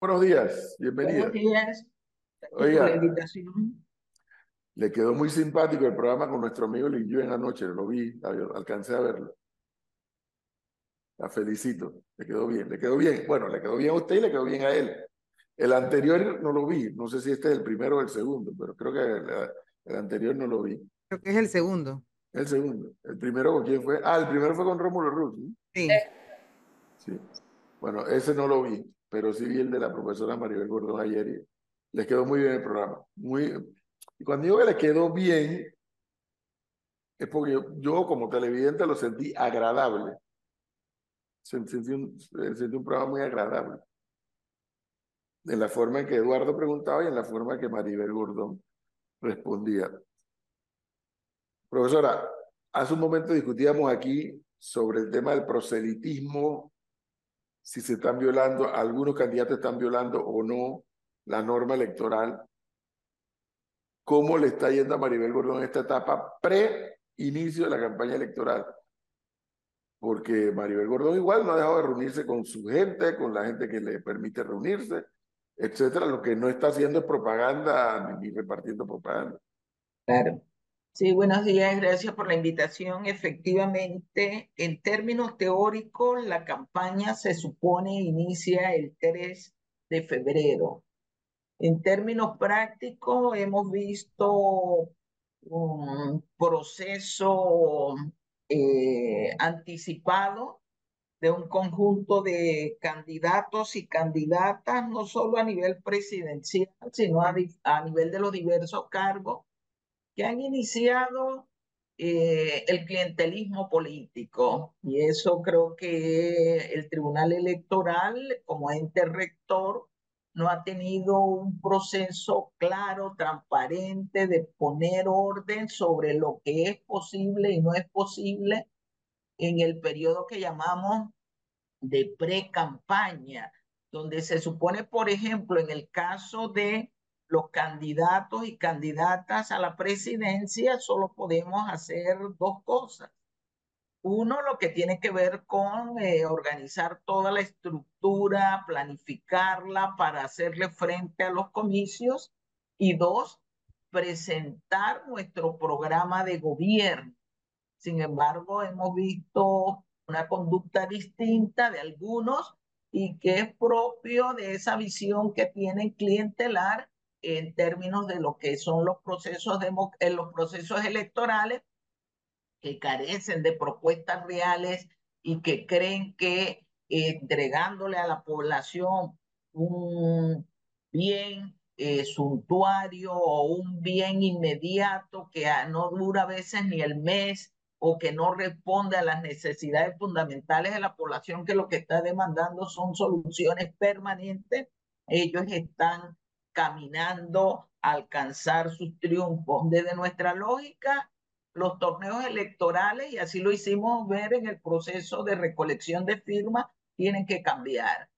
Buenos días, bienvenida. Buenos días. Oiga. la invitación. Le quedó muy simpático el programa con nuestro amigo Lin en anoche, lo vi, alcancé a verlo. La felicito, le quedó bien, le quedó bien. Bueno, le quedó bien a usted y le quedó bien a él. El anterior no lo vi, no sé si este es el primero o el segundo, pero creo que el, anterior no lo vi. Creo que es el segundo. El segundo. ¿El primero con quién fue? Ah, el primero fue con Rómulo Ruz. Sí. Sí. Bueno, ese no lo vi pero sí vi el de la profesora Maribel Gordón ayer y les quedó muy bien el programa. Muy, y cuando digo que les quedó bien, es porque yo, como televidente lo sentí agradable. Sentí un, sentí un programa muy agradable. En la forma en que Eduardo preguntaba y en la forma en que Maribel Gordón respondía. Profesora, hace un momento discutíamos aquí sobre el tema del proselitismo si se están violando, algunos candidatos están violando o no la norma electoral. ¿Cómo le está yendo a Maribel Gordón esta etapa pre-inicio de la campaña electoral? Porque Maribel Gordón igual no ha dejado de reunirse con su gente, con la gente que le permite reunirse, etcétera. Lo que no está haciendo es propaganda ni repartiendo propaganda. Claro. Sí, buenos días, gracias por la invitación. Efectivamente, en términos teóricos, la campaña se supone inicia el 3 de febrero. En términos prácticos, hemos visto un proceso eh, anticipado de un conjunto de candidatos y candidatas, no solo a nivel presidencial, sino a, a nivel de los diversos cargos que han iniciado eh, el clientelismo político. Y eso creo que el Tribunal Electoral, como ente rector, no ha tenido un proceso claro, transparente de poner orden sobre lo que es posible y no es posible en el periodo que llamamos de pre-campaña, donde se supone, por ejemplo, en el caso de los candidatos y candidatas a la presidencia solo podemos hacer dos cosas. Uno, lo que tiene que ver con eh, organizar toda la estructura, planificarla para hacerle frente a los comicios. Y dos, presentar nuestro programa de gobierno. Sin embargo, hemos visto una conducta distinta de algunos y que es propio de esa visión que tienen clientelar en términos de lo que son los procesos, de, eh, los procesos electorales que carecen de propuestas reales y que creen que entregándole a la población un bien eh, suntuario o un bien inmediato que no dura a veces ni el mes o que no responde a las necesidades fundamentales de la población que lo que está demandando son soluciones permanentes, ellos están caminando a alcanzar sus triunfos. Desde nuestra lógica, los torneos electorales, y así lo hicimos ver en el proceso de recolección de firmas, tienen que cambiar.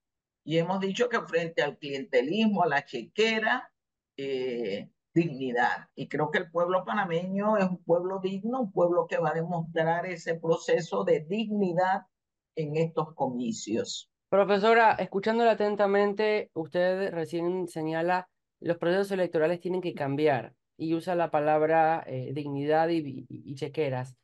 Y hemos dicho que frente al clientelismo, a la chequera, eh, dignidad. Y creo que el pueblo panameño es un pueblo digno, un pueblo que va a demostrar ese proceso de dignidad en estos comicios. Profesora, escuchándola atentamente, usted recién señala los procesos electorales tienen que cambiar y usa la palabra eh, dignidad y, chequeras.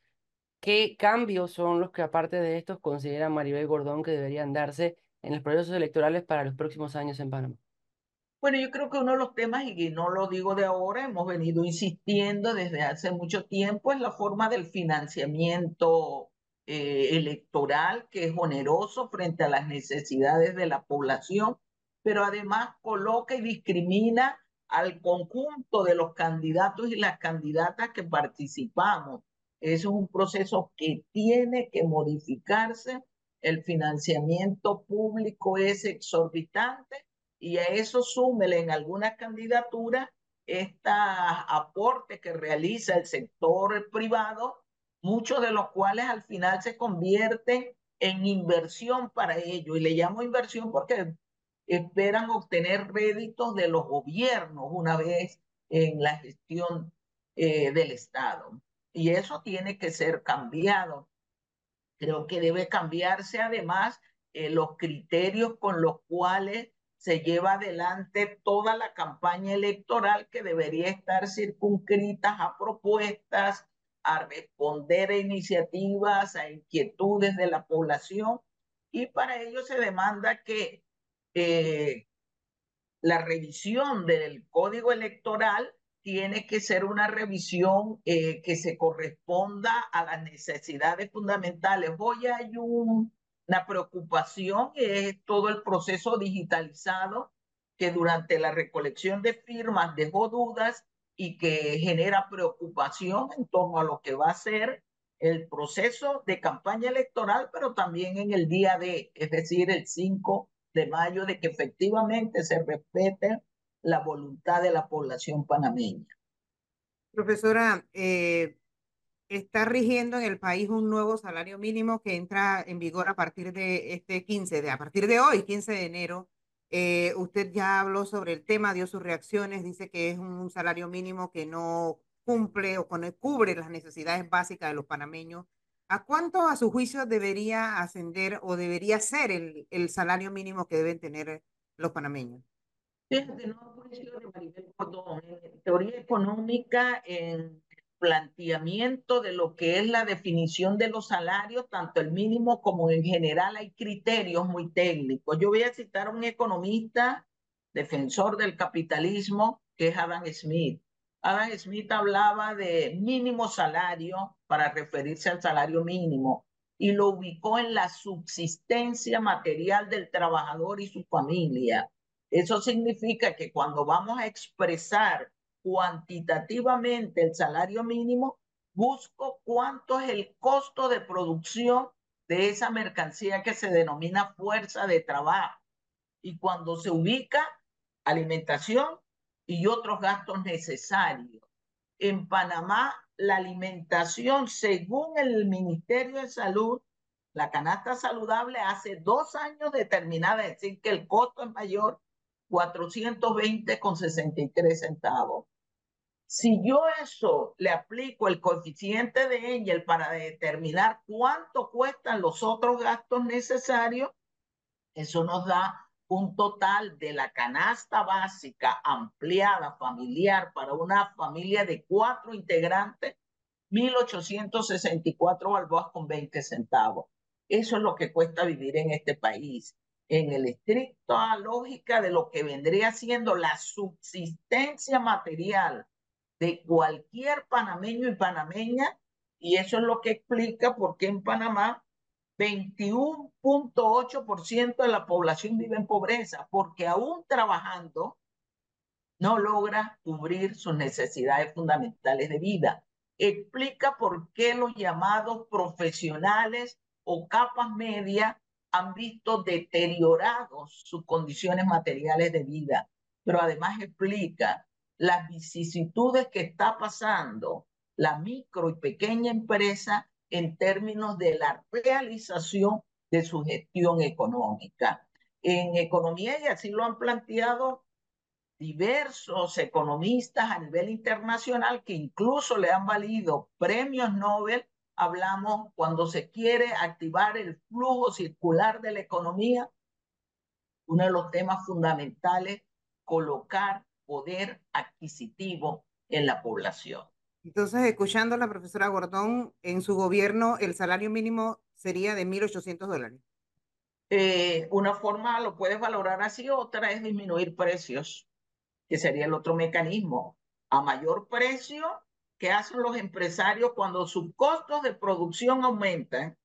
¿Qué cambios son los que aparte de estos considera Maribel Gordón que deberían darse en los procesos electorales para los próximos años en Panamá? Bueno, yo creo que uno de los temas, y no lo digo de ahora, hemos venido insistiendo desde hace mucho tiempo, es la forma del financiamiento eh, electoral que es oneroso frente a las necesidades de la población, pero además coloca y discrimina al conjunto de los candidatos y las candidatas que participamos. Eso es un proceso que tiene que modificarse. El financiamiento público es exorbitante y a eso súmele en algunas candidaturas este aporte que realiza el sector privado muchos de los cuales al final se convierten en inversión para ellos. Y le llamo inversión porque esperan obtener réditos de los gobiernos una vez en la gestión eh, del Estado. Y eso tiene que ser cambiado. Creo que debe cambiarse además eh, los criterios con los cuales se lleva adelante toda la campaña electoral que debería estar circunscrita a propuestas, a responder a iniciativas, a inquietudes de la población y para ello se demanda que eh, la revisión del código electoral tiene que ser una revisión eh, que se corresponda a las necesidades fundamentales. Hoy hay una preocupación, es todo el proceso digitalizado que durante la recolección de firmas dejó dudas y que genera preocupación en torno a lo que va a ser el proceso de campaña electoral, pero también en el día de, es decir, el 5 de mayo, de que efectivamente se respete la voluntad de la población panameña. Profesora, eh, está rigiendo en el país un nuevo salario mínimo que entra en vigor a partir de este 15, de, a partir de hoy, 15 de enero. Eh, usted ya habló sobre el tema, dio sus reacciones, dice que es un salario mínimo que no cumple o cubre las necesidades básicas de los panameños. ¿A cuánto a su juicio debería ascender o debería ser el, el salario mínimo que deben tener los panameños? Fíjate, no juicio de Maribel Cordón, en teoría económica, en planteamiento de lo que es la definición de los salarios, tanto el mínimo como en general hay criterios muy técnicos. Yo voy a citar a un economista, defensor del capitalismo, que es Adam Smith. Adam Smith hablaba de mínimo salario para referirse al salario mínimo y lo ubicó en la subsistencia material del trabajador y su familia. Eso significa que cuando vamos a expresar cuantitativamente el salario mínimo, busco cuánto es el costo de producción de esa mercancía que se denomina fuerza de trabajo. Y cuando se ubica alimentación y otros gastos necesarios. En Panamá, la alimentación, según el Ministerio de Salud, la canasta saludable hace dos años determinada, es decir, que el costo es mayor, 420 con 63 centavos. Si yo eso le aplico el coeficiente de Engel para determinar cuánto cuestan los otros gastos necesarios, eso nos da un total de la canasta básica ampliada familiar para una familia de cuatro integrantes, 1.864 balboas con 20 centavos. Eso es lo que cuesta vivir en este país, en el estricto lógica de lo que vendría siendo la subsistencia material de cualquier panameño y panameña, y eso es lo que explica por qué en Panamá 21.8% de la población vive en pobreza, porque aún trabajando no logra cubrir sus necesidades fundamentales de vida. Explica por qué los llamados profesionales o capas medias han visto deteriorados sus condiciones materiales de vida, pero además explica las vicisitudes que está pasando la micro y pequeña empresa en términos de la realización de su gestión económica. En economía, y así lo han planteado diversos economistas a nivel internacional que incluso le han valido premios Nobel, hablamos cuando se quiere activar el flujo circular de la economía, uno de los temas fundamentales, colocar poder adquisitivo en la población. Entonces, escuchando a la profesora Gordón, en su gobierno el salario mínimo sería de 1.800 dólares. Eh, una forma lo puedes valorar así, otra es disminuir precios, que sería el otro mecanismo. A mayor precio, ¿qué hacen los empresarios cuando sus costos de producción aumentan?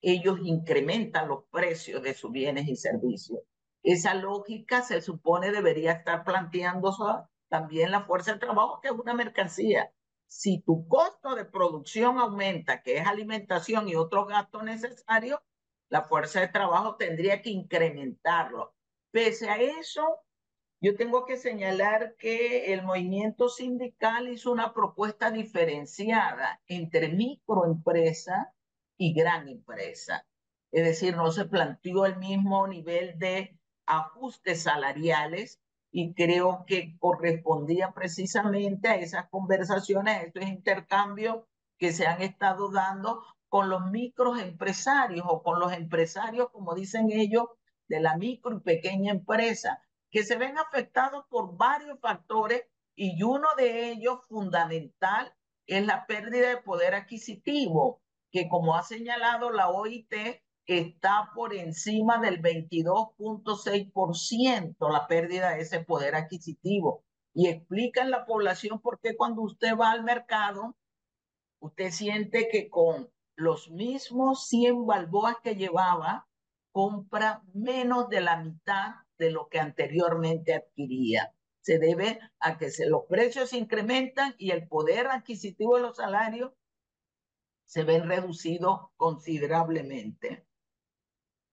Ellos incrementan los precios de sus bienes y servicios. Esa lógica se supone debería estar planteándose también la fuerza de trabajo, que es una mercancía. Si tu costo de producción aumenta, que es alimentación y otros gastos necesarios, la fuerza de trabajo tendría que incrementarlo. Pese a eso, yo tengo que señalar que el movimiento sindical hizo una propuesta diferenciada entre microempresa y gran empresa. Es decir, no se planteó el mismo nivel de ajustes salariales y creo que correspondía precisamente a esas conversaciones, a estos intercambios que se han estado dando con los microempresarios o con los empresarios, como dicen ellos, de la micro y pequeña empresa, que se ven afectados por varios factores y uno de ellos fundamental es la pérdida de poder adquisitivo, que como ha señalado la OIT, está por encima del 22.6% la pérdida de ese poder adquisitivo. Y explica en la población por qué cuando usted va al mercado, usted siente que con los mismos 100 balboas que llevaba, compra menos de la mitad de lo que anteriormente adquiría. Se debe a que los precios se incrementan y el poder adquisitivo de los salarios se ven reducidos considerablemente.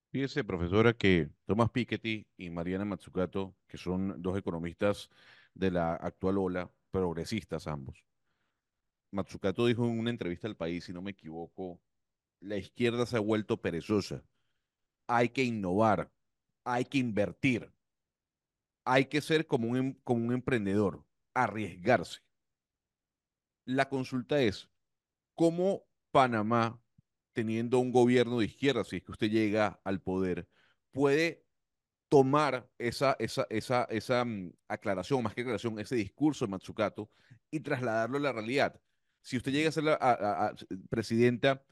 Fíjese, profesora, que Thomas Piketty y Mariana Matsukato, que son dos economistas de la actual ola, progresistas ambos. Matsukato dijo en una entrevista al país, si no me equivoco, la izquierda se ha vuelto perezosa. Hay que innovar, hay que invertir, hay que ser como un, em, como un emprendedor, arriesgarse. La consulta es, ¿cómo Panamá, teniendo un gobierno de izquierda, si es que usted llega al poder, puede tomar esa, esa, esa, esa mm, aclaración, más que aclaración, ese discurso de Matsukato y trasladarlo a la realidad? Si usted llega a ser presidenta,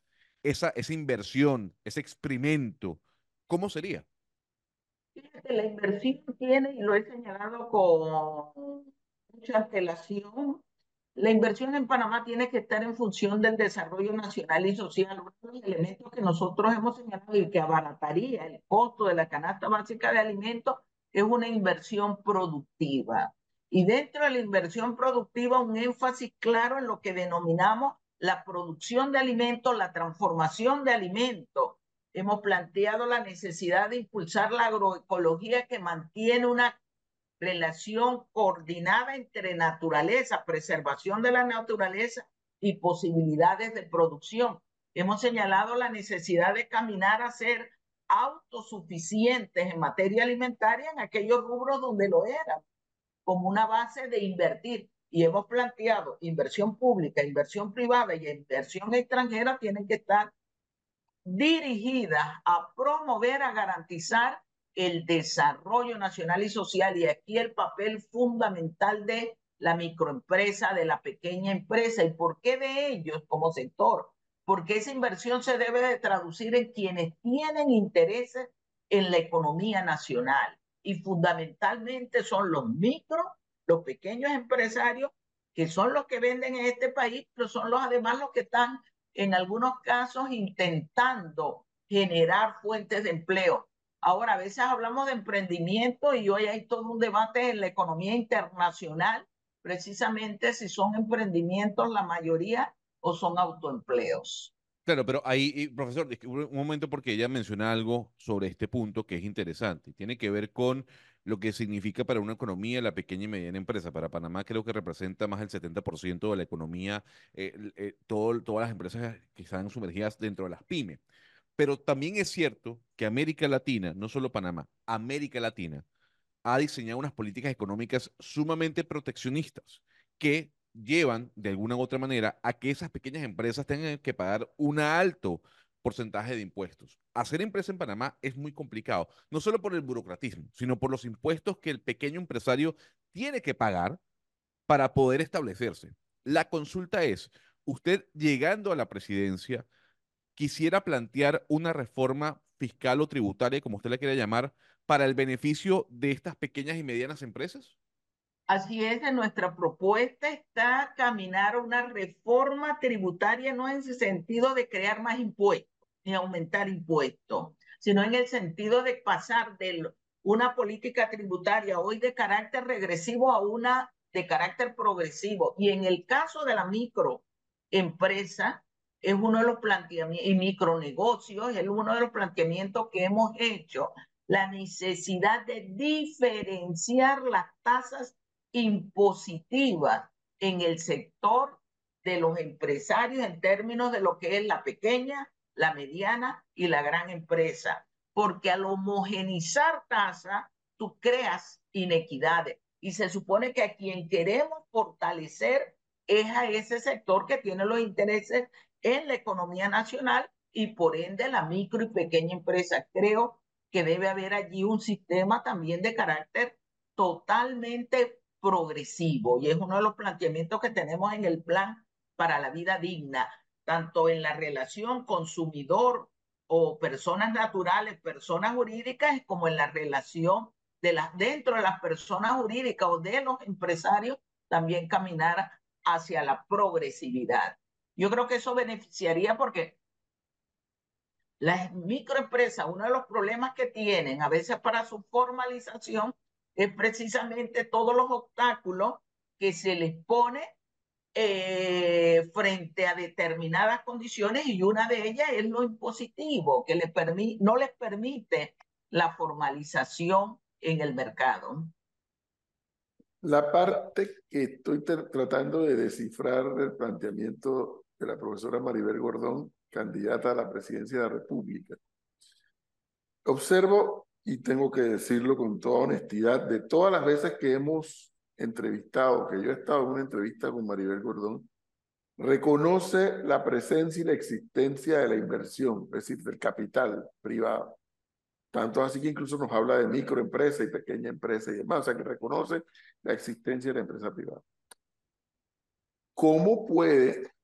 esa, esa inversión, ese experimento, ¿cómo sería? Fíjate, la inversión tiene, y lo he señalado con mucha antelación, la inversión en Panamá tiene que estar en función del desarrollo nacional y social. Uno de los elementos que nosotros hemos señalado y que abarataría el costo de la canasta básica de alimentos es una inversión productiva. Y dentro de la inversión productiva, un énfasis claro en lo que denominamos la producción de alimentos, la transformación de alimentos, hemos planteado la necesidad de impulsar la agroecología que mantiene una relación coordinada entre naturaleza, preservación de la naturaleza y posibilidades de producción. Hemos señalado la necesidad de caminar a ser autosuficientes en materia alimentaria en aquellos rubros donde lo eran, como una base de invertir. Y hemos planteado inversión pública, inversión privada y inversión extranjera tienen que estar dirigidas a promover, a garantizar el desarrollo nacional y social y aquí el papel fundamental de la microempresa, de la pequeña empresa. ¿Y por qué de ellos como sector? Porque esa inversión se debe de traducir en quienes tienen intereses en la economía nacional y fundamentalmente son los micro, los pequeños empresarios que son los que venden en este país, pero son los además los que están en algunos casos intentando generar fuentes de empleo. Ahora, a veces hablamos de emprendimiento y hoy hay todo un debate en la economía internacional, precisamente si son emprendimientos la mayoría o son autoempleos. Claro, pero ahí, profesor, un momento porque ella menciona algo sobre este punto que es interesante. Tiene que ver con lo que significa para una economía la pequeña y mediana empresa. Para Panamá creo que representa más del 70% de la economía, eh, eh, todas las empresas que están sumergidas dentro de las pymes. Pero también es cierto que América Latina, no solo Panamá, América Latina, ha diseñado unas políticas económicas sumamente proteccionistas que llevan de alguna u otra manera a que esas pequeñas empresas tengan que pagar un alto porcentaje de impuestos. Hacer empresa en Panamá es muy complicado, no solo por el burocratismo, sino por los impuestos que el pequeño empresario tiene que pagar para poder establecerse. La consulta es, usted llegando a la presidencia, quisiera plantear una reforma fiscal o tributaria, como usted la quiera llamar, para el beneficio de estas pequeñas y medianas empresas? Así es, en nuestra propuesta está caminar una reforma tributaria, no en el sentido de crear más impuestos, ni aumentar impuestos, sino en el sentido de pasar de una política tributaria hoy de carácter regresivo a una de carácter progresivo. Y en el caso de la microempresa, es uno de los planteamientos, y micronegocios, es uno de los planteamientos que hemos hecho, la necesidad de diferenciar las tasas impositivas en el sector de los empresarios en términos de lo que es la pequeña la mediana y la gran empresa, porque al homogenizar tasa, tú creas inequidades. Y se supone que a quien queremos fortalecer es a ese sector que tiene los intereses en la economía nacional y por ende la micro y pequeña empresa. Creo que debe haber allí un sistema también de carácter totalmente progresivo y es uno de los planteamientos que tenemos en el plan para la vida digna, tanto en la relación consumidor o personas naturales, personas jurídicas, como en la relación de las dentro de las personas jurídicas o de los empresarios, también caminar hacia la progresividad. Yo creo que eso beneficiaría porque las microempresas, uno de los problemas que tienen a veces para su formalización es precisamente todos los obstáculos que se les pone eh, frente a determinadas condiciones y una de ellas es lo impositivo, que le no les permite la formalización en el mercado. La parte que estoy tratando de descifrar del planteamiento de la profesora Maribel Gordón, candidata a la presidencia de la República. Observo y tengo que decirlo con toda honestidad, de todas las veces que hemos entrevistado, que yo he estado en una entrevista con Maribel Gordón, reconoce la presencia y la existencia de la inversión, es decir, del capital privado. Tanto así que incluso nos habla de microempresa y pequeña empresa y demás, o sea que reconoce la existencia de la empresa privada. ¿Cómo puede,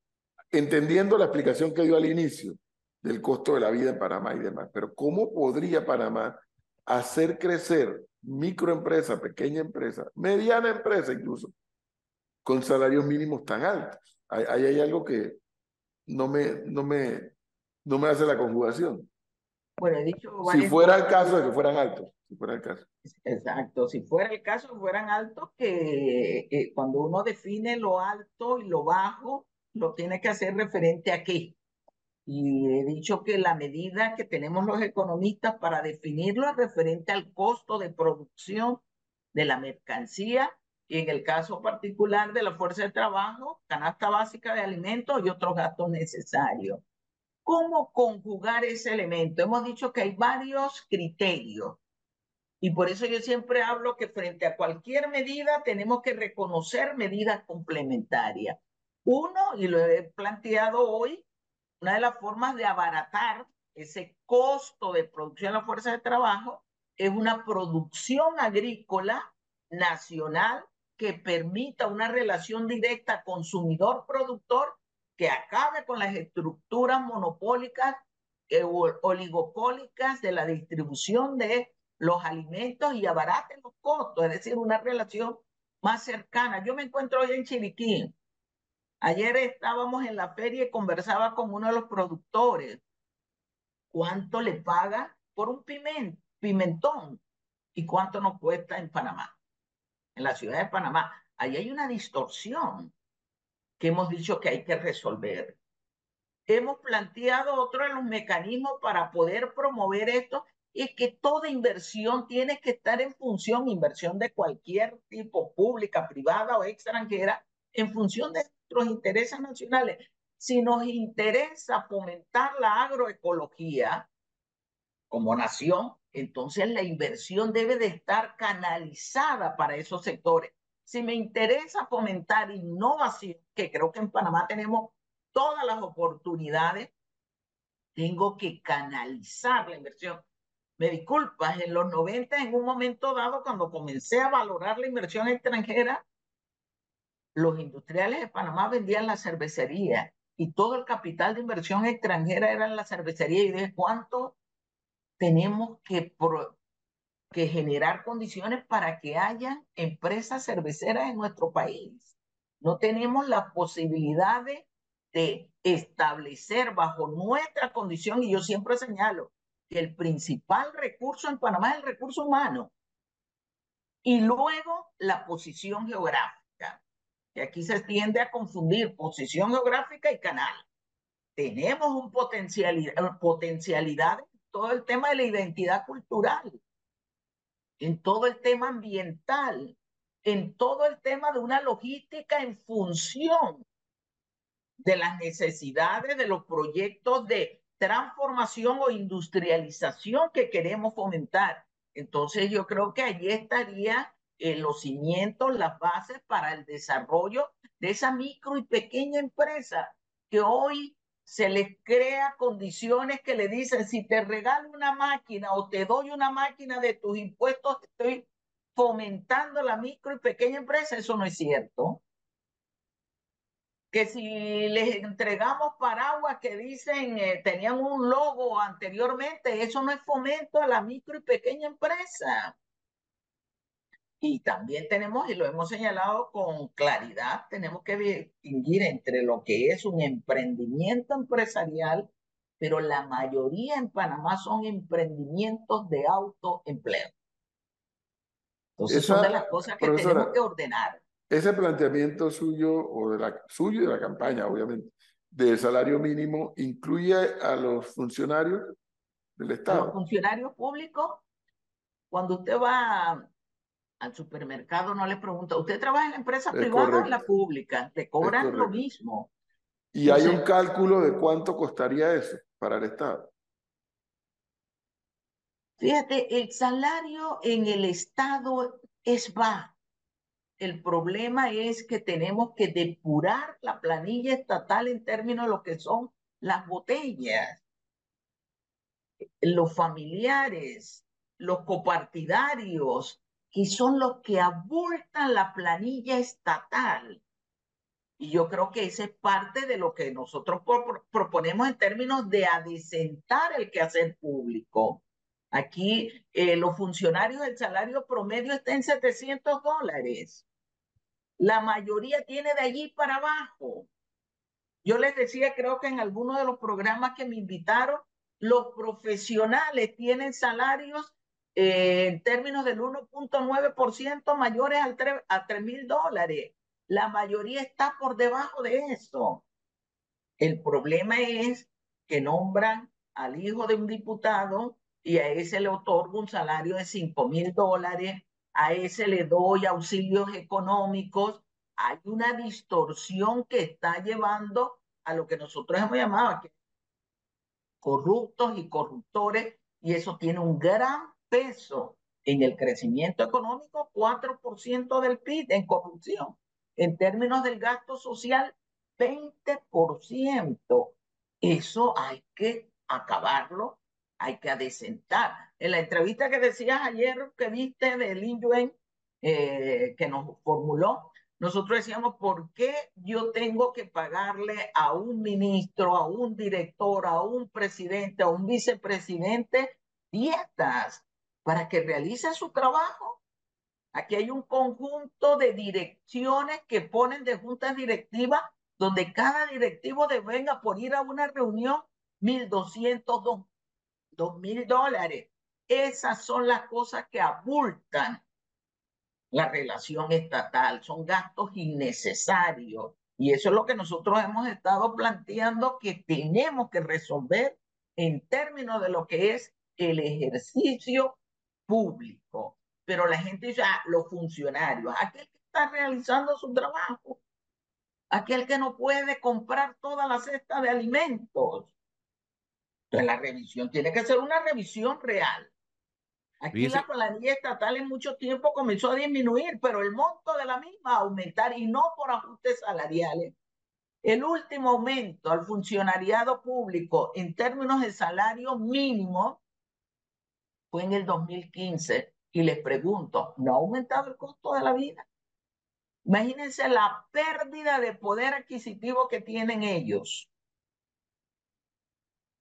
entendiendo la explicación que dio al inicio del costo de la vida en Panamá y demás, pero cómo podría Panamá hacer crecer microempresa, pequeña empresa, mediana empresa incluso, con salarios mínimos tan altos. Ahí hay, algo que no me, no, me, no me hace la conjugación. Bueno, he dicho si fuera el caso de que fueran altos, si fuera el caso. Exacto, si fuera el caso, fueran altos, que cuando uno define lo alto y lo bajo, lo tiene que hacer referente a qué. Y he dicho que la medida que tenemos los economistas para definirlo es referente al costo de producción de la mercancía y en el caso particular de la fuerza de trabajo, canasta básica de alimentos y otros gastos necesarios. ¿Cómo conjugar ese elemento? Hemos dicho que hay varios criterios y por eso yo siempre hablo que frente a cualquier medida tenemos que reconocer medidas complementarias. Uno, y lo he planteado hoy, una de las formas de abaratar ese costo de producción de la fuerza de trabajo es una producción agrícola nacional que permita una relación directa consumidor-productor que acabe con las estructuras monopólicas eh, oligopólicas de la distribución de los alimentos y abarate los costos, es decir, una relación más cercana. Yo me encuentro hoy en Chiriquí, Ayer estábamos en la feria y conversaba con uno de los productores. ¿Cuánto le paga por un pimentón? ¿Y cuánto nos cuesta en Panamá? En la ciudad de Panamá. Ahí hay una distorsión que hemos dicho que hay que resolver. Hemos planteado otro de los mecanismos para poder promover esto es que toda inversión tiene que estar en función, inversión de cualquier tipo, pública, privada o extranjera, en función de nuestros intereses nacionales. Si nos interesa fomentar la agroecología como nación, entonces la inversión debe de estar canalizada para esos sectores. Si me interesa fomentar innovación, que creo que en Panamá tenemos todas las oportunidades, tengo que canalizar la inversión. Me disculpas, en los 90, en un momento dado, cuando comencé a valorar la inversión extranjera, los industriales de Panamá vendían la cervecería y todo el capital de inversión extranjera era en la cervecería y de cuánto tenemos que, que generar condiciones para que haya empresas cerveceras en nuestro país. No tenemos la posibilidad de, de establecer bajo nuestra condición, y yo siempre señalo que el principal recurso en Panamá es el recurso humano y luego la posición geográfica que aquí se tiende a confundir posición geográfica y canal. Tenemos un potencialidad, potencialidad en todo el tema de la identidad cultural, en todo el tema ambiental, en todo el tema de una logística en función de las necesidades de los proyectos de transformación o industrialización que queremos fomentar. Entonces yo creo que allí estaría eh, los cimientos, las bases para el desarrollo de esa micro y pequeña empresa que hoy se les crea condiciones que le dicen, si te regalo una máquina o te doy una máquina de tus impuestos, estoy fomentando la micro y pequeña empresa. Eso no es cierto. Que si les entregamos paraguas que dicen, eh, tenían un logo anteriormente, eso no es fomento a la micro y pequeña empresa. Y también tenemos, y lo hemos señalado con claridad, tenemos que distinguir entre lo que es un emprendimiento empresarial, pero la mayoría en Panamá son emprendimientos de autoempleo. Entonces son de las cosas que tenemos que ordenar. Ese planteamiento suyo, o de la, suyo y de la campaña, obviamente, del salario mínimo, incluye a los funcionarios del Estado. A los funcionarios públicos, cuando usted va al supermercado no le pregunta, ¿usted trabaja en la empresa privada o en la pública? Te cobran lo mismo. ¿Y hay un cálculo de cuánto costaría eso para el Estado? Fíjate, el salario en el Estado es bajo. El problema es que tenemos que depurar la planilla estatal en términos de lo que son las botellas, los familiares, los copartidarios, que son los que abultan la planilla estatal. Y yo creo que esa es parte de lo que nosotros proponemos en términos de adecentar el quehacer público. Aquí eh, los funcionarios, el salario promedio está en 700 dólares. La mayoría tiene de allí para abajo. Yo les decía, creo que en alguno de los programas que me invitaron, los profesionales tienen salarios eh, en términos del 1.9% mayores al a 3 mil dólares. La mayoría está por debajo de eso. El problema es que nombran al hijo de un diputado y a ese le otorgo un salario de 5 mil dólares, a ese le doy auxilios económicos. Hay una distorsión que está llevando a lo que nosotros hemos llamado corruptos y corruptores, y eso tiene un gran peso en el crecimiento económico, 4% del PIB en corrupción. En términos del gasto social, 20%. Eso hay que acabarlo, hay que adecentar. En la entrevista que decías ayer que viste de Lin Yuen, eh, que nos formuló, nosotros decíamos, ¿por qué yo tengo que pagarle a un ministro, a un director, a un presidente, a un vicepresidente dietas? Para que realice su trabajo. Aquí hay un conjunto de direcciones que ponen de juntas directivas donde cada directivo devenga por ir a una reunión 1.200, 2.000 dólares. Esas son las cosas que abultan la relación estatal, son gastos innecesarios. Y eso es lo que nosotros hemos estado planteando que tenemos que resolver en términos de lo que es el ejercicio público, pero la gente dice, ah, los funcionarios, aquel que está realizando su trabajo, aquel que no puede comprar toda la cesta de alimentos. Entonces la revisión tiene que ser una revisión real. Aquí la planilla estatal en mucho tiempo comenzó a disminuir, pero el monto de la misma a aumentar y no por ajustes salariales. El último aumento al funcionariado público en términos de salario mínimo fue en el 2015 y les pregunto, ¿no ha aumentado el costo de la vida? Imagínense la pérdida de poder adquisitivo que tienen ellos.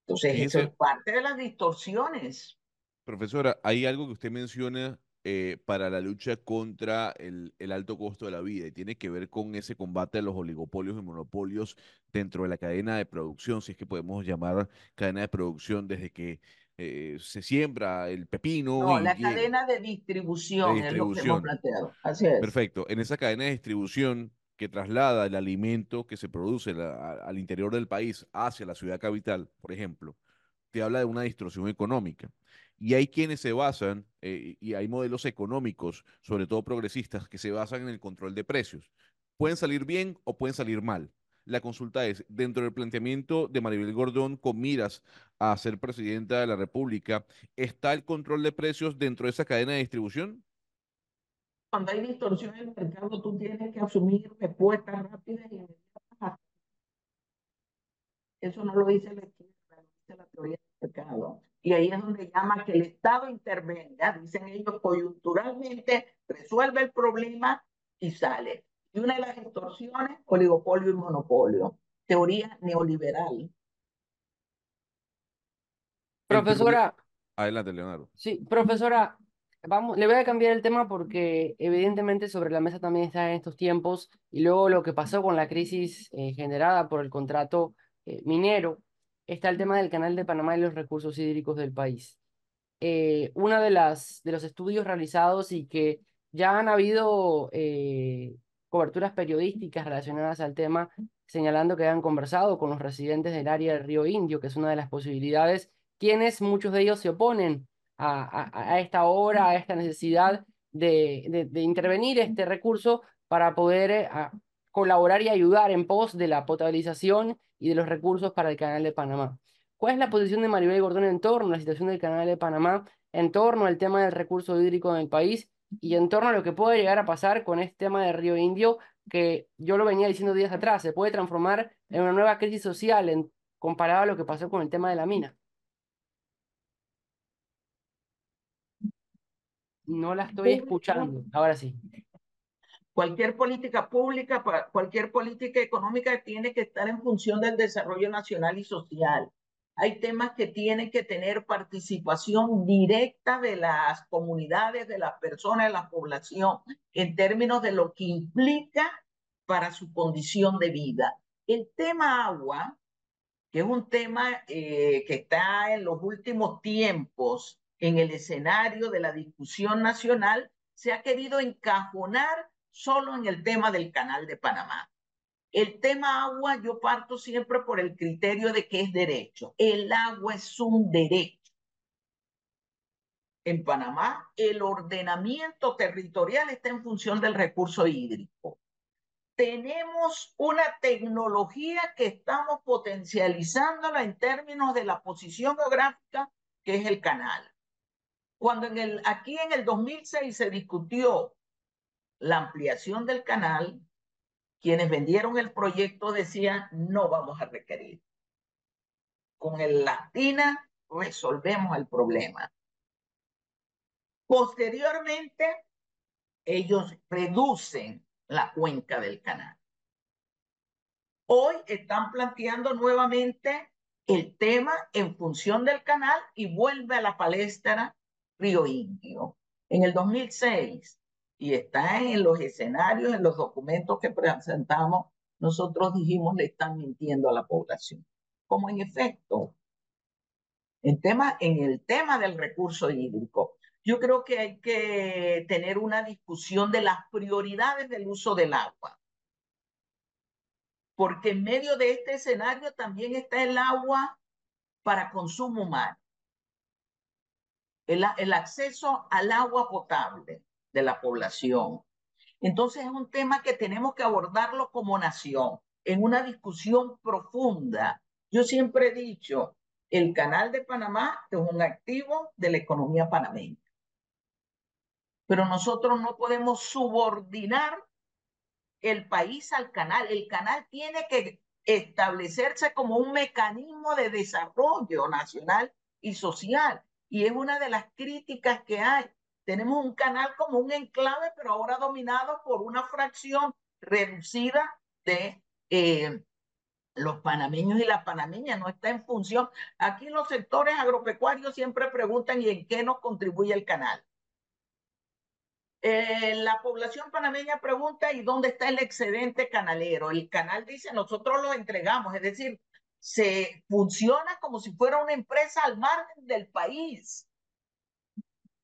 Entonces, eso es parte de las distorsiones. Profesora, hay algo que usted menciona eh, para la lucha contra el, el, alto costo de la vida y tiene que ver con ese combate a los oligopolios y monopolios dentro de la cadena de producción, si es que podemos llamar cadena de producción desde que eh, se siembra el pepino. No, la cadena de distribución, es lo que hemos planteado. Así es. Perfecto. En esa cadena de distribución que traslada el alimento que se produce al interior del país hacia la ciudad capital, por ejemplo, te habla de una distorsión económica. Y hay quienes se basan, eh, y hay modelos económicos, sobre todo progresistas, que se basan en el control de precios. Pueden salir bien o pueden salir mal. La consulta es, dentro del planteamiento de Maribel Gordón con miras a ser presidenta de la República, ¿está el control de precios dentro de esa cadena de distribución? Cuando hay distorsión en el mercado, tú tienes que asumir respuestas rápidas y inmediatas. Eso no lo dice la izquierda, lo dice la teoría del pecado. Y ahí es donde llama que el Estado intervenga, dicen ellos coyunturalmente, resuelve el problema y sale. Y una de las extorsiones, oligopolio y monopolio. Teoría neoliberal. Profesora, Adelante, Leonardo. sí, profesora, vamos, le voy a cambiar el tema porque evidentemente sobre la mesa también está en estos tiempos y luego lo que pasó con la crisis eh, generada por el contrato eh, minero, está el tema del Canal de Panamá y los recursos hídricos del país. Eh, uno de, las, de los estudios realizados y que ya han habido eh, coberturas periodísticas relacionadas al tema, señalando que han conversado con los residentes del área del río Indio, que es una de las posibilidades, quienes muchos de ellos se oponen a, esta hora, a esta necesidad de, intervenir este recurso para poder eh, colaborar y ayudar en pos de la potabilización y de los recursos para el Canal de Panamá. ¿Cuál es la posición de Maribel Gordón en torno a la situación del Canal de Panamá, en torno al tema del recurso hídrico en el país y en torno a lo que puede llegar a pasar con este tema del río Indio, que yo lo venía diciendo días atrás, se puede transformar en una nueva crisis social en, comparado a lo que pasó con el tema de la mina? No la estoy escuchando, ahora sí. Cualquier política pública, cualquier política económica tiene que estar en función del desarrollo nacional y social. Hay temas que tienen que tener participación directa de las comunidades, de las personas, de la población, en términos de lo que implica para su condición de vida. El tema agua, que es un tema eh, que está en los últimos tiempos en el escenario de la discusión nacional, se ha querido encajonar solo en el tema del canal de Panamá. El tema agua, yo parto siempre por el criterio de que es derecho. El agua es un derecho. En Panamá, el ordenamiento territorial está en función del recurso hídrico. Tenemos una tecnología que estamos potencializándola en términos de la posición geográfica, que es el canal. Cuando en el, aquí en el 2006 se discutió la ampliación del canal, quienes vendieron el proyecto decían, no vamos a requerir. Con el Latina resolvemos el problema. Posteriormente, ellos reducen la cuenca del canal. Hoy están planteando nuevamente el tema en función del canal y vuelve a la palestra Río Indio. En el 2006, y está en los escenarios, en los documentos que presentamos, nosotros dijimos le están mintiendo a la población. Como en efecto, en, tema, en el tema del recurso hídrico, yo creo que hay que tener una discusión de las prioridades del uso del agua. Porque en medio de este escenario también está el agua para consumo humano el, el acceso al agua potable de la población. Entonces es un tema que tenemos que abordarlo como nación, en una discusión profunda. Yo siempre he dicho, el canal de Panamá es un activo de la economía panameña. Pero nosotros no podemos subordinar el país al canal. El canal tiene que establecerse como un mecanismo de desarrollo nacional y social y es una de las críticas que hay. Tenemos un canal como un enclave, pero ahora dominado por una fracción reducida de eh, los panameños y las panameñas, no está en función. Aquí los sectores agropecuarios siempre preguntan, ¿y en qué nos contribuye el canal? Eh, la población panameña pregunta, ¿y dónde está el excedente canalero? El canal dice, nosotros lo entregamos, es decir, se funciona como si fuera una empresa al margen del país.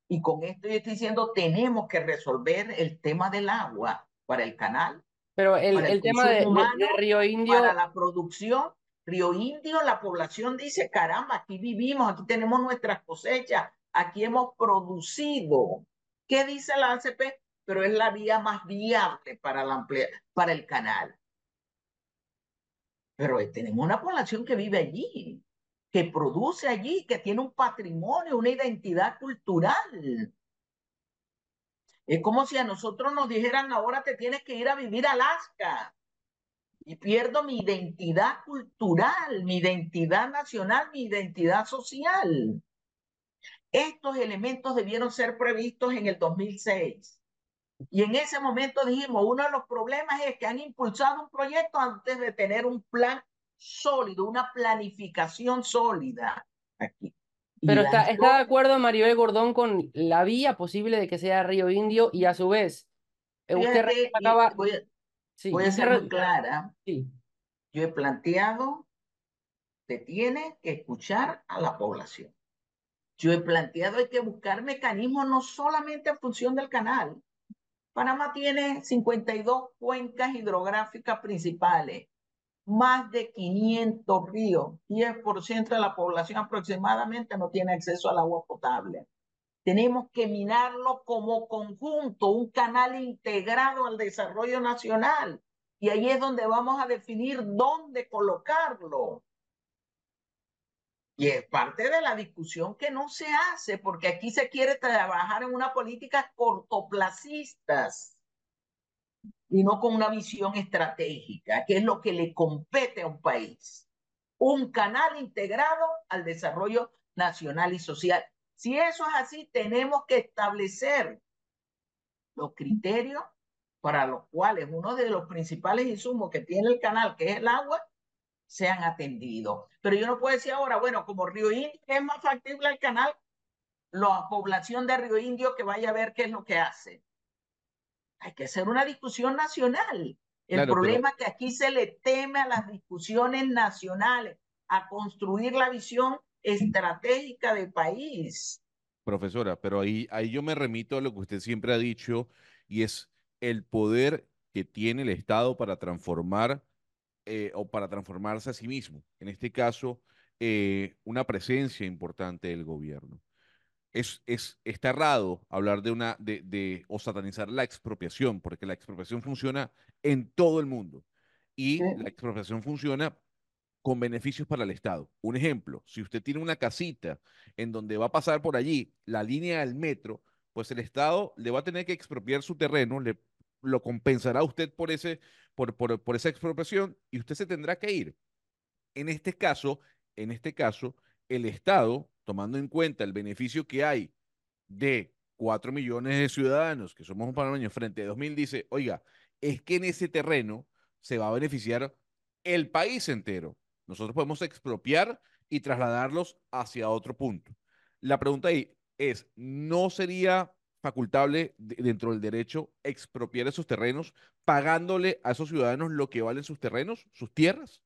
Y con esto yo estoy diciendo, tenemos que resolver el tema del agua para el canal. Pero el, el, el tema de, humano, de, Río Indio... Para la producción, Río Indio, la población dice, caramba, aquí vivimos, aquí tenemos nuestras cosechas, aquí hemos producido. ¿Qué dice la ACP? Pero es la vía más viable para, la para el canal. Pero tenemos una población que vive allí, que produce allí, que tiene un patrimonio, una identidad cultural. Es como si a nosotros nos dijeran ahora te tienes que ir a vivir a Alaska. y pierdo mi identidad cultural, mi identidad nacional, mi identidad social. Estos elementos debieron ser previstos en el 2006. Y en ese momento dijimos, uno de los problemas es que han impulsado un proyecto antes de tener un plan sólido, una planificación sólida aquí. Pero está, está de acuerdo Maribel Gordón con la vía posible de que sea Río Indio y a su vez, eh, usted acaba... Voy a, sí, voy a ser muy clara. Sí. Yo he planteado que tiene que escuchar a la población. Yo he planteado hay que buscar mecanismos no solamente en función del canal. Panamá tiene 52 cuencas hidrográficas principales, más de 500 ríos, 10% de la población aproximadamente no tiene acceso al agua potable. Tenemos que minarlo como conjunto, un canal integrado al desarrollo nacional. Y ahí es donde vamos a definir dónde colocarlo. Y es parte de la discusión que no se hace, porque aquí se quiere trabajar en una política cortoplacistas y no con una visión estratégica, que es lo que le compete a un país. Un canal integrado al desarrollo nacional y social. Si eso es así, tenemos que establecer los criterios para los cuales uno de los principales insumos que tiene el canal, que es el agua, sean atendidos. Pero yo no puedo decir ahora, bueno, como Río Indio es más factible el canal, la población de Río Indio que vaya a ver qué es lo que hace. Hay que hacer una discusión nacional. El problema es que aquí se le teme a las discusiones nacionales, a construir la visión estratégica del país. Profesora, pero ahí, ahí yo me remito a lo que usted siempre ha dicho y es el poder que tiene el Estado para transformar eh, o para transformarse a sí mismo. En este caso, eh, una presencia importante del gobierno es, es, está errado hablar de una, de, de, o satanizar la expropiación, porque la expropiación funciona en todo el mundo y la expropiación funciona con beneficios para el Estado. Un ejemplo, si usted tiene una casita en donde va a pasar por allí la línea del metro, pues el Estado le va a tener que expropiar su terreno, le lo compensará usted por, ese, por, por, por esa expropiación y usted se tendrá que ir. En este caso, en este caso, el Estado tomando en cuenta el beneficio que hay de 4 millones de ciudadanos, que somos un panameño, frente a 2000, dice, oiga, es que en ese terreno se va a beneficiar el país entero. Nosotros podemos expropiar y trasladarlos hacia otro punto. La pregunta ahí es, ¿no sería facultable dentro del derecho expropiar esos terrenos pagándole a esos ciudadanos lo que valen sus terrenos, sus tierras?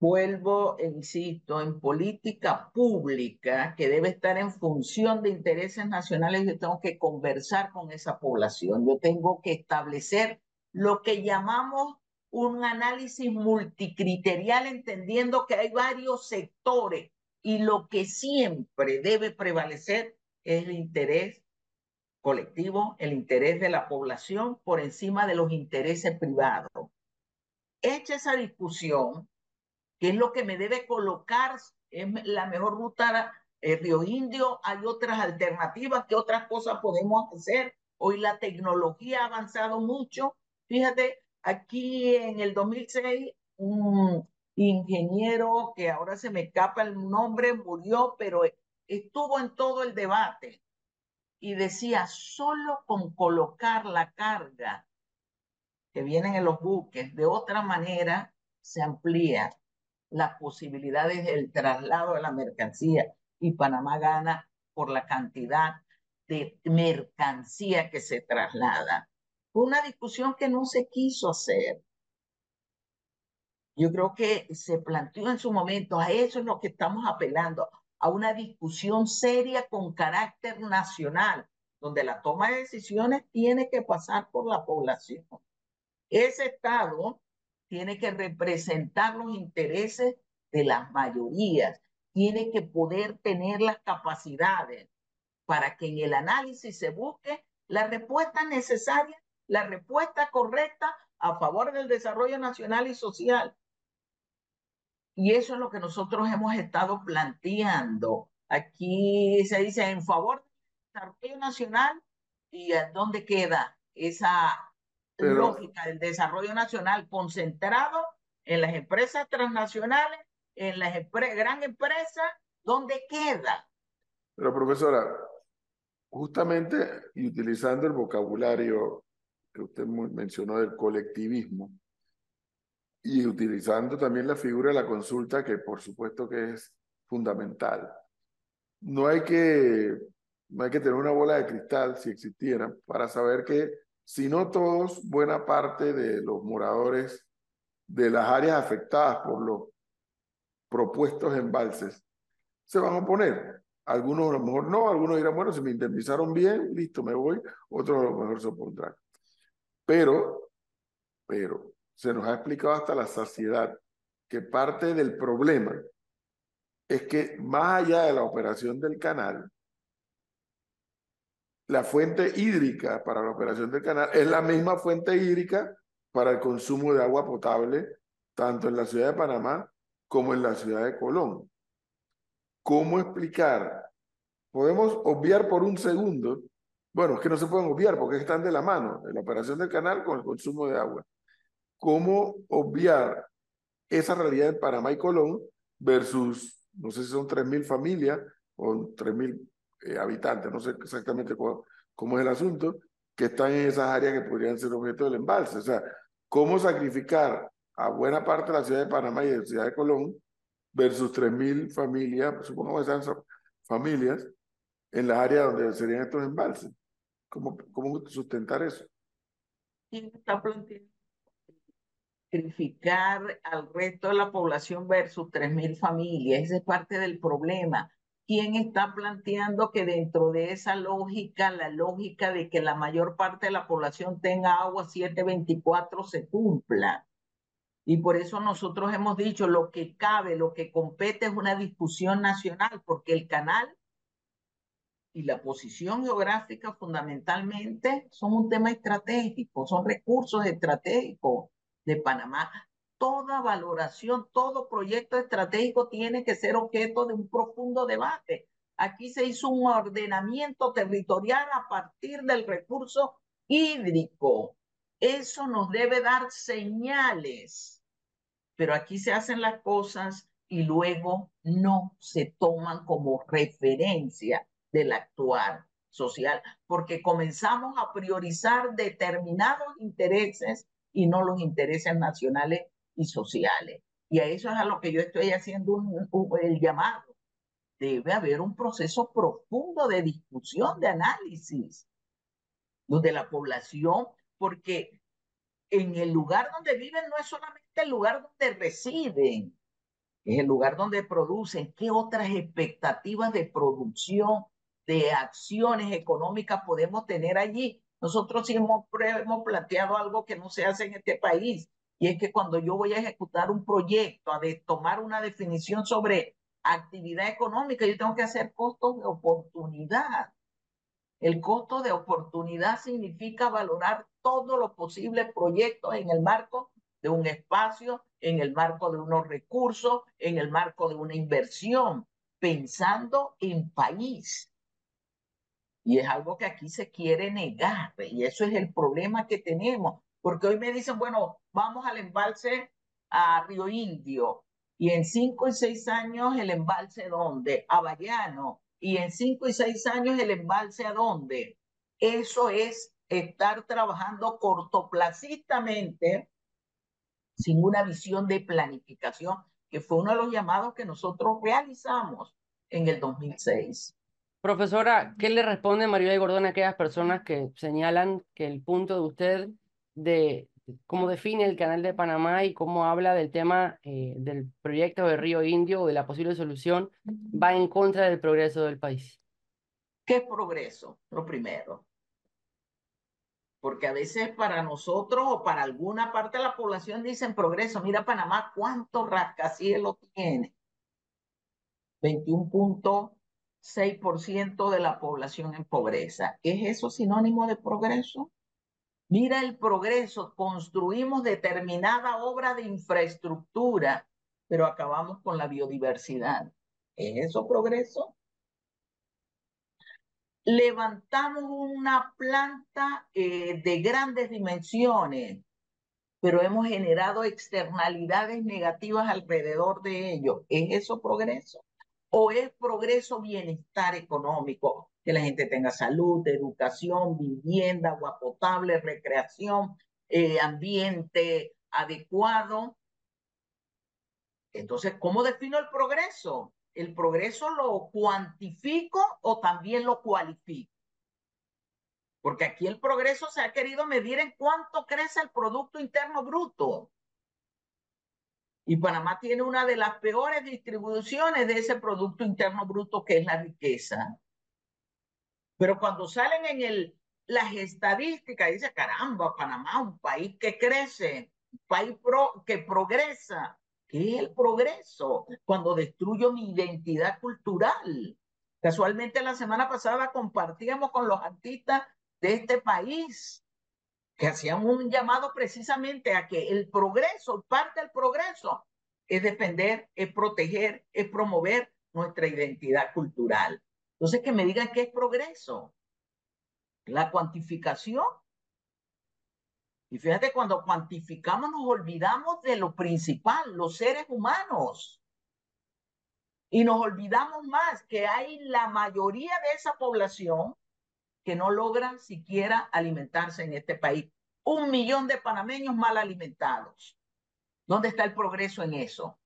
Vuelvo, insisto, en política pública que debe estar en función de intereses nacionales, yo tengo que conversar con esa población, yo tengo que establecer lo que llamamos un análisis multicriterial, entendiendo que hay varios sectores y lo que siempre debe prevalecer es el interés colectivo, el interés de la población por encima de los intereses privados. Hecha esa discusión, ¿Qué es lo que me debe colocar? ¿Es la mejor ruta eh, Río Indio? ¿Hay otras alternativas? ¿Qué otras cosas podemos hacer? Hoy la tecnología ha avanzado mucho. Fíjate, aquí en el 2006, un ingeniero que ahora se me escapa el nombre, murió, pero estuvo en todo el debate y decía, solo con colocar la carga que vienen en los buques, de otra manera se amplía las posibilidades del traslado de la mercancía y Panamá gana por la cantidad de mercancía que se traslada. Fue una discusión que no se quiso hacer. Yo creo que se planteó en su momento, a eso es lo que estamos apelando, a una discusión seria con carácter nacional, donde la toma de decisiones tiene que pasar por la población. Ese Estado tiene que representar los intereses de las mayorías, tiene que poder tener las capacidades para que en el análisis se busque la respuesta necesaria, la respuesta correcta a favor del desarrollo nacional y social. Y eso es lo que nosotros hemos estado planteando. Aquí se dice en favor del desarrollo nacional y dónde queda esa lógica del desarrollo nacional concentrado en las empresas transnacionales, en las gran empresas, ¿dónde queda? Pero profesora, justamente y utilizando el vocabulario que usted mencionó del colectivismo y utilizando también la figura de la consulta, que por supuesto que es fundamental. No hay que, no hay que tener una bola de cristal, si existiera, para saber que si no todos, buena parte de los moradores de las áreas afectadas por los propuestos embalses se van a oponer. Algunos a lo mejor no, algunos dirán, bueno, si me indemnizaron bien, listo, me voy, otros a lo mejor se opondrán. Pero, pero, se nos ha explicado hasta la saciedad que parte del problema es que más allá de la operación del canal, la fuente hídrica para la operación del canal es la misma fuente hídrica para el consumo de agua potable, tanto en la ciudad de Panamá como en la ciudad de Colón. ¿Cómo explicar? Podemos obviar por un segundo, bueno, es que no se pueden obviar porque están de la mano, la operación del canal con el consumo de agua. ¿Cómo obviar esa realidad en Panamá y Colón versus, no sé si son 3.000 familias o 3.000 eh, habitantes, no sé exactamente cómo, es el asunto, que están en esas áreas que podrían ser objeto del embalse. O sea, cómo sacrificar a buena parte de la ciudad de Panamá y de la ciudad de Colón versus 3.000 familias, supongo que sean familias, en la área donde serían estos embalses. ¿Cómo, cómo sustentar eso? ¿Quién está planteando sacrificar al resto de la población versus 3.000 familias? Ese es parte del problema. ¿Quién está planteando que dentro de esa lógica, la lógica de que la mayor parte de la población tenga agua 724 se cumpla? Y por eso nosotros hemos dicho lo que cabe, lo que compete es una discusión nacional, porque el canal y la posición geográfica fundamentalmente son un tema estratégico, son recursos estratégicos de Panamá toda valoración, todo proyecto estratégico tiene que ser objeto de un profundo debate. Aquí se hizo un ordenamiento territorial a partir del recurso hídrico. Eso nos debe dar señales, pero aquí se hacen las cosas y luego no se toman como referencia del actuar social, porque comenzamos a priorizar determinados intereses y no los intereses nacionales y sociales. Y a eso es a lo que yo estoy haciendo un, el llamado. Debe haber un proceso profundo de discusión, de análisis, donde la población, porque en el lugar donde viven no es solamente el lugar donde residen, es el lugar donde producen. ¿Qué otras expectativas de producción, de acciones económicas podemos tener allí? Nosotros sí hemos, hemos planteado algo que no se hace en este país, y es que cuando yo voy a ejecutar un proyecto, a de tomar una definición sobre actividad económica, yo tengo que hacer costos de oportunidad. El costo de oportunidad significa valorar todos los posibles proyectos en el marco de un espacio, en el marco de unos recursos, en el marco de una inversión, pensando en país. Y es algo que aquí se quiere negar, y eso es el problema que tenemos. Porque hoy me dicen, bueno, vamos al embalse a Río Indio. Y en cinco y seis años el embalse dónde? A Bayano. Y en cinco y seis años el embalse a dónde? Eso es estar trabajando cortoplacistamente sin una visión de planificación, que fue uno de los llamados que nosotros realizamos en el 2006. Profesora, ¿qué le responde María Gordón a aquellas personas que señalan que el punto de usted de cómo define el Canal de Panamá y cómo habla del tema eh, del proyecto de Río Indio o de la posible solución, va en contra del progreso del país. ¿Qué es progreso? Lo primero. Porque a veces para nosotros o para alguna parte de la población dicen progreso. Mira Panamá, ¿cuánto rascacielos tiene? 21.6% de la población en pobreza. ¿Es eso sinónimo de progreso? Mira el progreso, construimos determinada obra de infraestructura, pero acabamos con la biodiversidad. ¿Es eso progreso? levantamos una planta eh, de grandes dimensiones, pero hemos generado externalidades negativas alrededor de ello. ¿Es eso progreso? ¿O es progreso bienestar económico? Que la gente tenga salud, educación, vivienda, agua potable, recreación, eh, ambiente adecuado. Entonces, ¿cómo defino el progreso? ¿El progreso lo cuantifico o también lo cualifico? Porque aquí el progreso se ha querido medir en cuánto crece el Producto Interno Bruto. Y Panamá tiene una de las peores distribuciones de ese Producto Interno Bruto que es la riqueza. Pero cuando salen en el, las estadísticas, dice, caramba, Panamá, un país que crece, un país pro, que progresa. ¿Qué es el progreso? Cuando destruyo mi identidad cultural. Casualmente la semana pasada compartíamos con los artistas de este país que hacían un llamado precisamente a que el progreso, parte del progreso, es defender, es proteger, es promover nuestra identidad cultural. Entonces, que me digan qué es progreso. La cuantificación. Y fíjate, cuando cuantificamos nos olvidamos de lo principal, los seres humanos. Y nos olvidamos más que hay la mayoría de esa población que no logran siquiera alimentarse en este país. Un millón de panameños mal alimentados. ¿Dónde está el progreso en eso?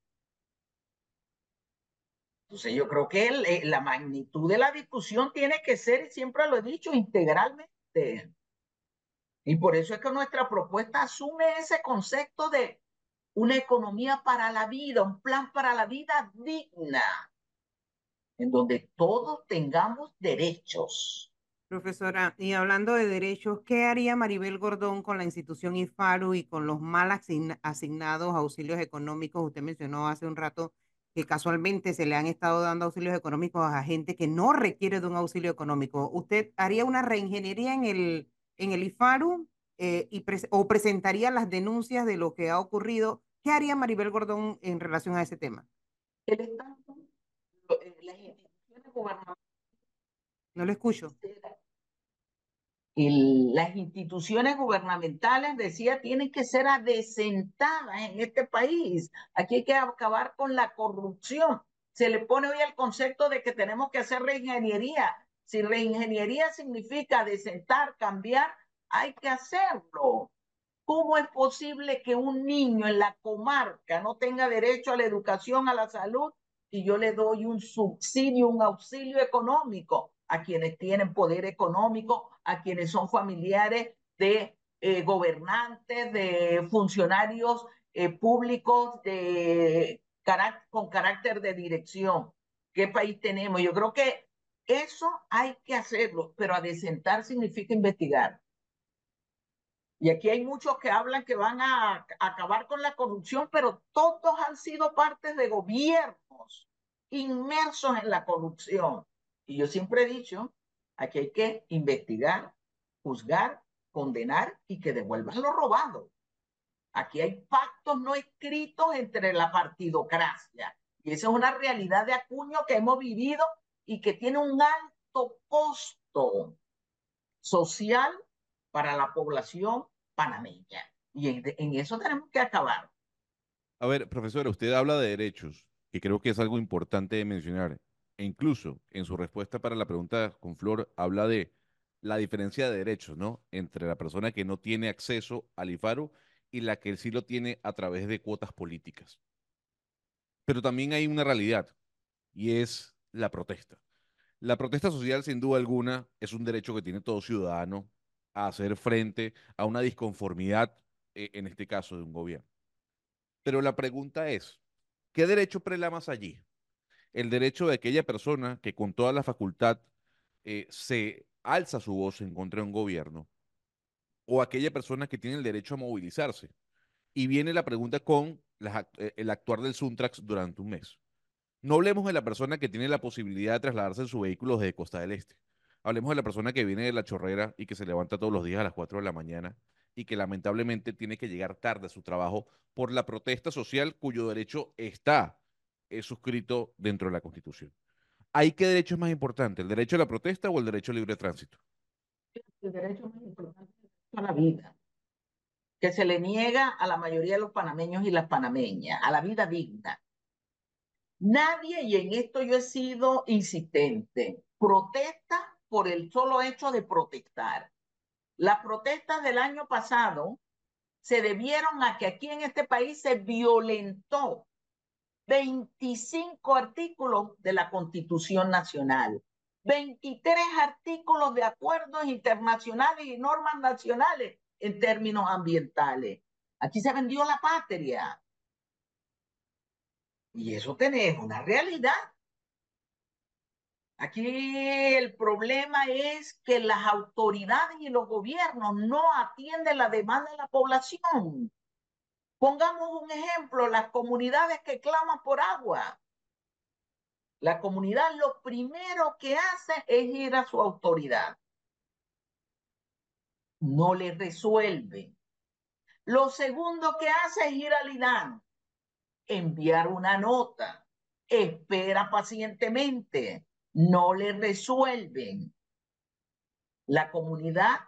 Entonces yo creo que eh, la magnitud de la discusión tiene que ser, y siempre lo he dicho, integralmente. Y por eso es que nuestra propuesta asume ese concepto de una economía para la vida, un plan para la vida digna, en donde todos tengamos derechos. Profesora, y hablando de derechos, ¿qué haría Maribel Gordón con la institución IFARU y con los mal asignados auxilios económicos? Usted mencionó hace un rato que casualmente se le han estado dando auxilios económicos a gente que no requiere de un auxilio económico. ¿Usted haría una reingeniería en el, en el IFARU eh, y o presentaría las denuncias de lo que ha ocurrido? ¿Qué haría Maribel Gordón en relación a ese tema? El Estado, las instituciones gubernamentales. No lo escucho las instituciones gubernamentales, decía, tienen que ser adesentadas en este país. Aquí hay que acabar con la corrupción. Se le pone hoy el concepto de que tenemos que hacer reingeniería. Si reingeniería significa adecentar, cambiar, hay que hacerlo. ¿Cómo es posible que un niño en la comarca no tenga derecho a la educación, a la salud, y yo le doy un subsidio, un auxilio económico? A quienes tienen poder económico, a quienes son familiares de eh, gobernantes, de funcionarios eh, públicos de con carácter de dirección. ¿Qué país tenemos? Yo creo que eso hay que hacerlo, pero adecentar significa investigar. Y aquí hay muchos que hablan que van a acabar con la corrupción, pero todos han sido partes de gobiernos inmersos en la corrupción. Y yo siempre he dicho, aquí hay que investigar, juzgar, condenar y que devuelvan lo robado. Aquí hay pactos no escritos entre la partidocracia. Y esa es una realidad de acuño que hemos vivido y que tiene un alto costo social para la población panameña. Y en, en eso tenemos que acabar. A ver, profesora, usted habla de derechos, y creo que es algo importante de mencionar. E incluso en su respuesta para la pregunta con Flor habla de la diferencia de derechos, ¿no? Entre la persona que no tiene acceso al IFARU y la que sí lo tiene a través de cuotas políticas. Pero también hay una realidad y es la protesta. La protesta social, sin duda alguna, es un derecho que tiene todo ciudadano a hacer frente a una disconformidad, eh, en este caso, de un gobierno. Pero la pregunta es, ¿qué derecho prela más allí? El derecho de aquella persona que con toda la facultad eh, se alza su voz en contra de un gobierno, o aquella persona que tiene el derecho a movilizarse. Y viene la pregunta con eh, el actuar del Suntrax durante un mes. No hablemos de la persona que tiene la posibilidad de trasladarse en su vehículo desde Costa del Este. Hablemos de la persona que viene de la chorrera y que se levanta todos los días a las 4 de la mañana y que lamentablemente tiene que llegar tarde a su trabajo por la protesta social cuyo derecho está es suscrito dentro de la Constitución. ¿Ahí qué derecho más importante? ¿El derecho a la protesta o el derecho al libre tránsito? El derecho más importante a la vida, que se le niega a la mayoría de los panameños y las panameñas, a la vida digna. Nadie, y en esto yo he sido insistente, protesta por el solo hecho de protestar. Las protestas del año pasado se debieron a que aquí en este país se violentó 25 artículos de la Constitución Nacional, 23 artículos de acuerdos internacionales y normas nacionales en términos ambientales. Aquí se vendió la patria. Y eso tenés una realidad. Aquí el problema es que las autoridades y los gobiernos no atienden la demanda de la población. Pongamos un ejemplo, las comunidades que claman por agua. La comunidad lo primero que hace es ir a su autoridad. No le resuelve. Lo segundo que hace es ir al IDAN, enviar una nota, espera pacientemente, no le resuelven. La comunidad,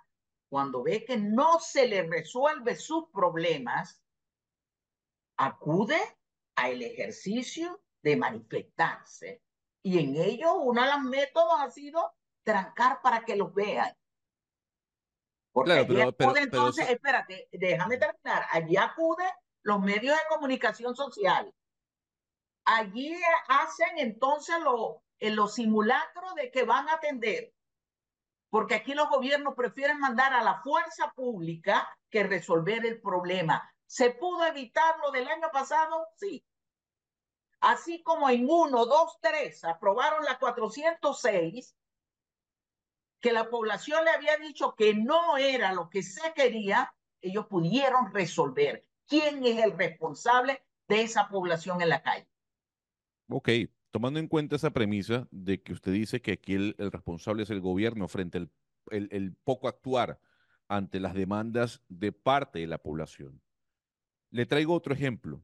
cuando ve que no se le resuelve sus problemas, acude al ejercicio de manifestarse. Y en ello uno de los métodos ha sido trancar para que los vean. Porque Claro, pero- pero- acude pero entonces, eso- espérate, déjame terminar. Allí acude los medios de comunicación social. Allí hacen entonces lo- en los simulacros de que van a atender. Porque aquí los gobiernos prefieren mandar a la fuerza pública que resolver el problema. ¿Se pudo evitar lo del año pasado? Sí. Así como en uno, dos, tres aprobaron la 406, que la población le había dicho que no era lo que se quería, ellos pudieron resolver quién es el responsable de esa población en la calle. Ok, tomando en cuenta esa premisa de que usted dice que aquí el, responsable es el gobierno frente al poco actuar ante las demandas de parte de la población. Le traigo otro ejemplo.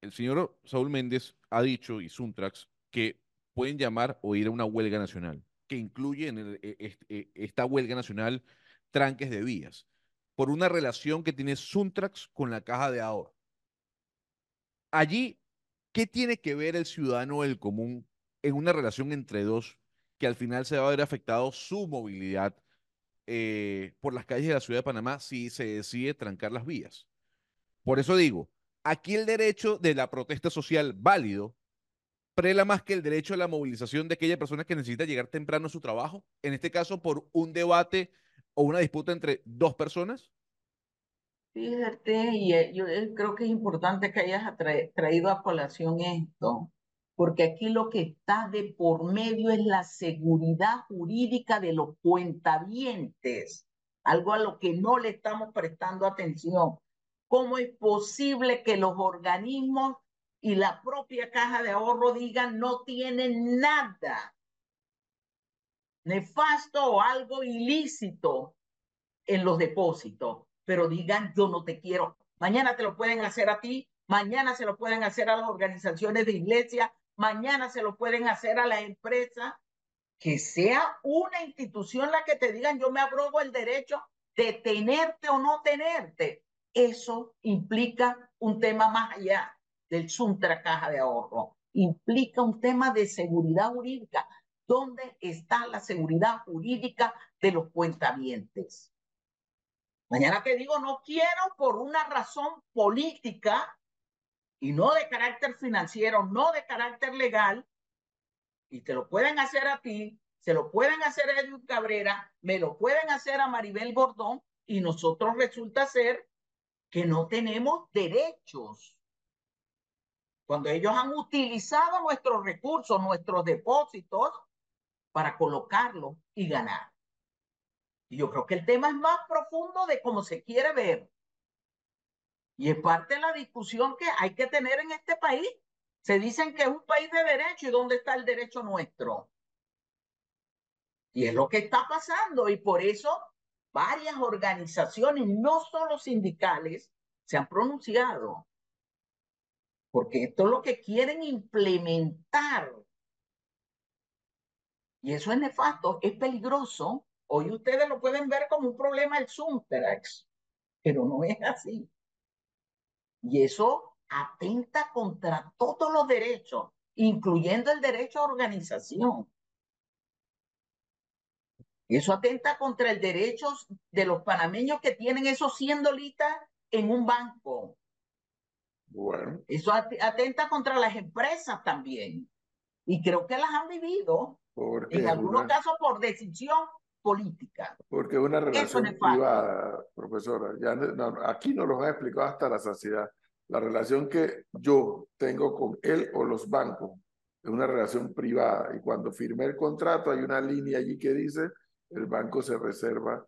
El señor Saúl Méndez ha dicho, y Suntrax, que pueden llamar o ir a una huelga nacional, que incluye en e- e- esta huelga nacional tranques de vías, por una relación que tiene Suntrax con la caja de ahorro. Allí, ¿qué tiene que ver el ciudadano del común en una relación entre dos que al final se va a ver afectado su movilidad eh, por las calles de la ciudad de Panamá si se decide trancar las vías? Por eso digo, aquí el derecho de la protesta social válido prela más que el derecho a la movilización de aquella persona que necesita llegar temprano a su trabajo, en este caso por un debate o una disputa entre dos personas. Fíjate, y eh, yo eh, creo que es importante que hayas traído a colación esto, porque aquí lo que está de por medio es la seguridad jurídica de los cuentavientes, algo a lo que no le estamos prestando atención. ¿Cómo es posible que los organismos y la propia caja de ahorro digan no tienen nada nefasto o algo ilícito en los depósitos, pero digan yo no te quiero. Mañana te lo pueden hacer a ti, mañana se lo pueden hacer a las organizaciones de iglesia, mañana se lo pueden hacer a las empresas. Que sea una institución la que te digan yo me abrogo el derecho de tenerte o no tenerte. Eso implica un tema más allá del Suntra Caja de Ahorro. Implica un tema de seguridad jurídica. ¿Dónde está la seguridad jurídica de los cuentavientes? Mañana te digo, no quiero por una razón política y no de carácter financiero, no de carácter legal, y te lo pueden hacer a ti, se lo pueden hacer a Edwin Cabrera, me lo pueden hacer a Maribel Gordón, y nosotros resulta ser que no tenemos derechos. Cuando ellos han utilizado nuestros recursos, nuestros depósitos, para colocarlos y ganar. Y yo creo que el tema es más profundo de cómo se quiere ver. Y es parte de la discusión que hay que tener en este país. Se dicen que es un país de derecho y dónde está el derecho nuestro. Y es lo que está pasando y por eso varias organizaciones, no solo sindicales, se han pronunciado. Porque esto es lo que quieren implementar Y eso es nefasto, es peligroso. Hoy ustedes lo pueden ver como un problema el Sunterex, pero no es así. Y eso atenta contra todos los derechos, incluyendo el derecho a organización. Eso atenta contra el derecho de los panameños que tienen esos 100 dolitas en un banco. Bueno. Eso atenta contra las empresas también. Y creo que las han vivido, Porque en algunos una, casos por decisión política. porque es una relación es privada, profesora. Ya no- no, aquí nos lo han explicado hasta la saciedad. La relación que yo tengo con él o los bancos es una relación privada. Y cuando firmé el contrato hay una línea allí que dice el banco se reserva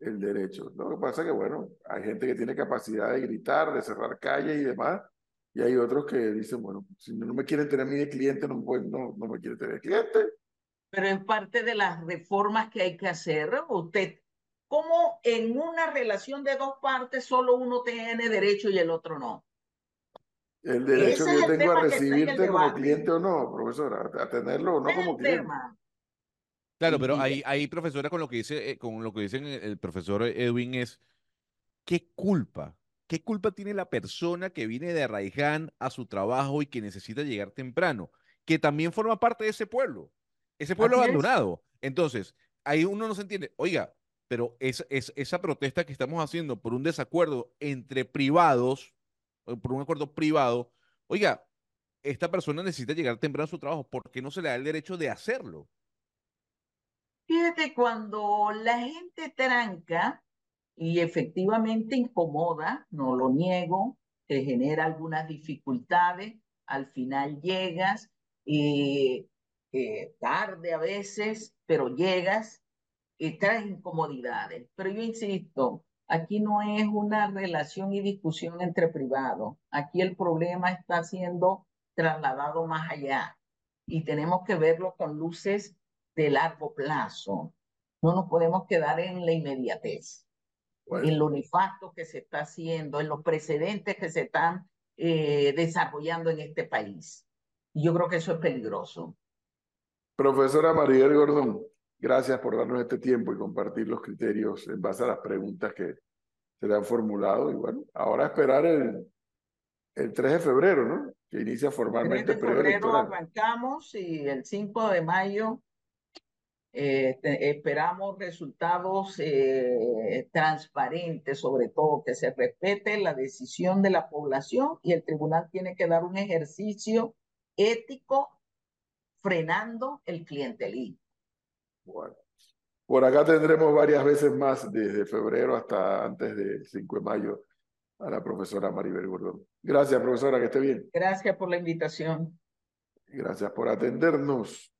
el derecho. Lo que pasa es que, bueno, hay gente que tiene capacidad de gritar, de cerrar calles y demás, y hay otros que dicen, bueno, si no me quieren tener a mí de cliente, no, pueden- no, no me quieren tener de cliente. Pero es parte de las reformas que hay que hacer. Usted, ¿cómo en una relación de dos partes solo uno tiene derecho y el otro no? El derecho Ese que yo tengo a recibirte como cliente o no, profesora, a tenerlo o no Ese como cliente. tema. Claro, pero y- ahí, ahí, profesora, con lo que dice, eh, con lo que dicen el, profesor Edwin es, ¿qué culpa? ¿Qué culpa tiene la persona que viene de Arraiján a su trabajo y que necesita llegar temprano? Que también forma parte de ese pueblo, ese pueblo Así es. abandonado. Entonces, ahí uno no se entiende, oiga, pero es, es, esa protesta que estamos haciendo por un desacuerdo entre privados, por un acuerdo privado, oiga, esta persona necesita llegar temprano a su trabajo, ¿por qué no se le da el derecho de hacerlo? Fíjate, cuando la gente tranca y efectivamente incomoda, no lo niego, te genera algunas dificultades, al final llegas, eh, eh, tarde a veces, pero llegas y traes incomodidades. Pero yo insisto, aquí no es una relación y discusión entre privados. Aquí el problema está siendo trasladado más allá y tenemos que verlo con luces de largo plazo. No nos podemos quedar en la inmediatez, Bueno, en lo nefasto que se está haciendo, en los precedentes que se están eh, desarrollando en este país. Y yo creo que eso es peligroso. profesora Maribel Gordón, gracias por darnos este tiempo y compartir los criterios en base a las preguntas que se le han formulado. Y bueno, ahora esperar el, el 3 de febrero, ¿no? Que inicia El 3 formalmente de febrero arrancamos y el 5 de mayo eh, te- esperamos resultados eh, transparentes, sobre todo que se respete la decisión de la población y el tribunal tiene que dar un ejercicio ético frenando el clientelismo. Bueno, por acá tendremos varias veces más desde febrero hasta antes del 5 de mayo a la profesora Maribel Gordón. Gracias, profesora, que esté bien. Gracias por la invitación. Gracias por atendernos.